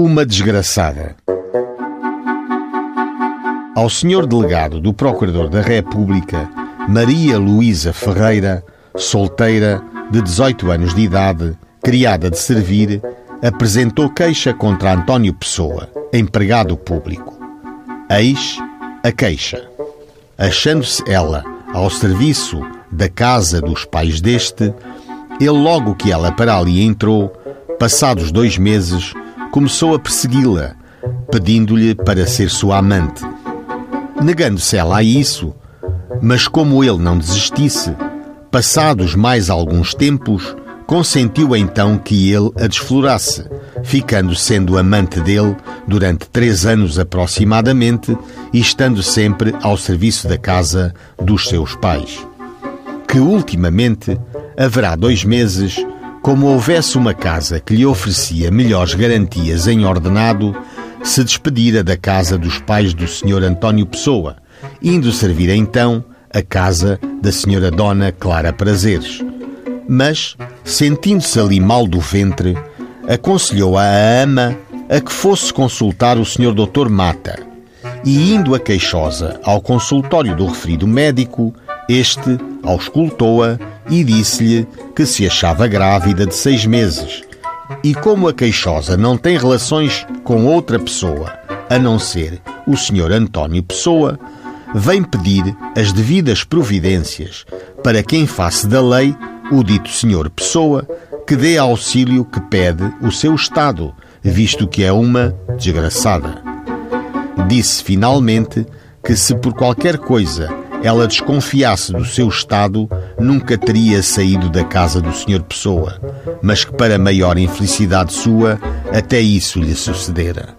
Uma desgraçada. Ao senhor delegado do Procurador da República, Maria Luísa Ferreira, solteira, de 18 anos de idade, criada de servir, apresentou queixa contra António Pessoa, empregado público. Eis a queixa. Achando-se ela ao serviço da casa dos pais deste, ele, logo que ela para ali entrou, passados dois meses, começou a persegui-la, pedindo-lhe para ser sua amante. Negando-se ela a isso, mas como ele não desistisse, passados mais alguns tempos, consentiu então que ele a desflorasse, ficando sendo amante dele durante três anos aproximadamente e estando sempre ao serviço da casa dos seus pais. Que ultimamente haverá dois meses, como houvesse uma casa que lhe oferecia melhores garantias em ordenado, se despedira da casa dos pais do Sr. António Pessoa, indo servir então a casa da Sra. Dona Clara Prazeres mas, sentindo-se ali mal do ventre, aconselhou a ama a que fosse consultar o Sr. Dr. Mata. E indo a queixosa ao consultório do referido médico, este auscultou-a e disse-lhe que se achava grávida de seis meses. E como a queixosa não tem relações com outra pessoa, a não ser o Sr. António Pessoa, vem pedir as devidas providências para que, em face da lei, o dito senhor Pessoa que dê auxílio que pede o seu Estado, visto que é uma desgraçada. Disse finalmente que se por qualquer coisa ela desconfiasse do seu estado, nunca teria saído da casa do senhor Pessoa, mas que para maior infelicidade sua, até isso lhe sucedera.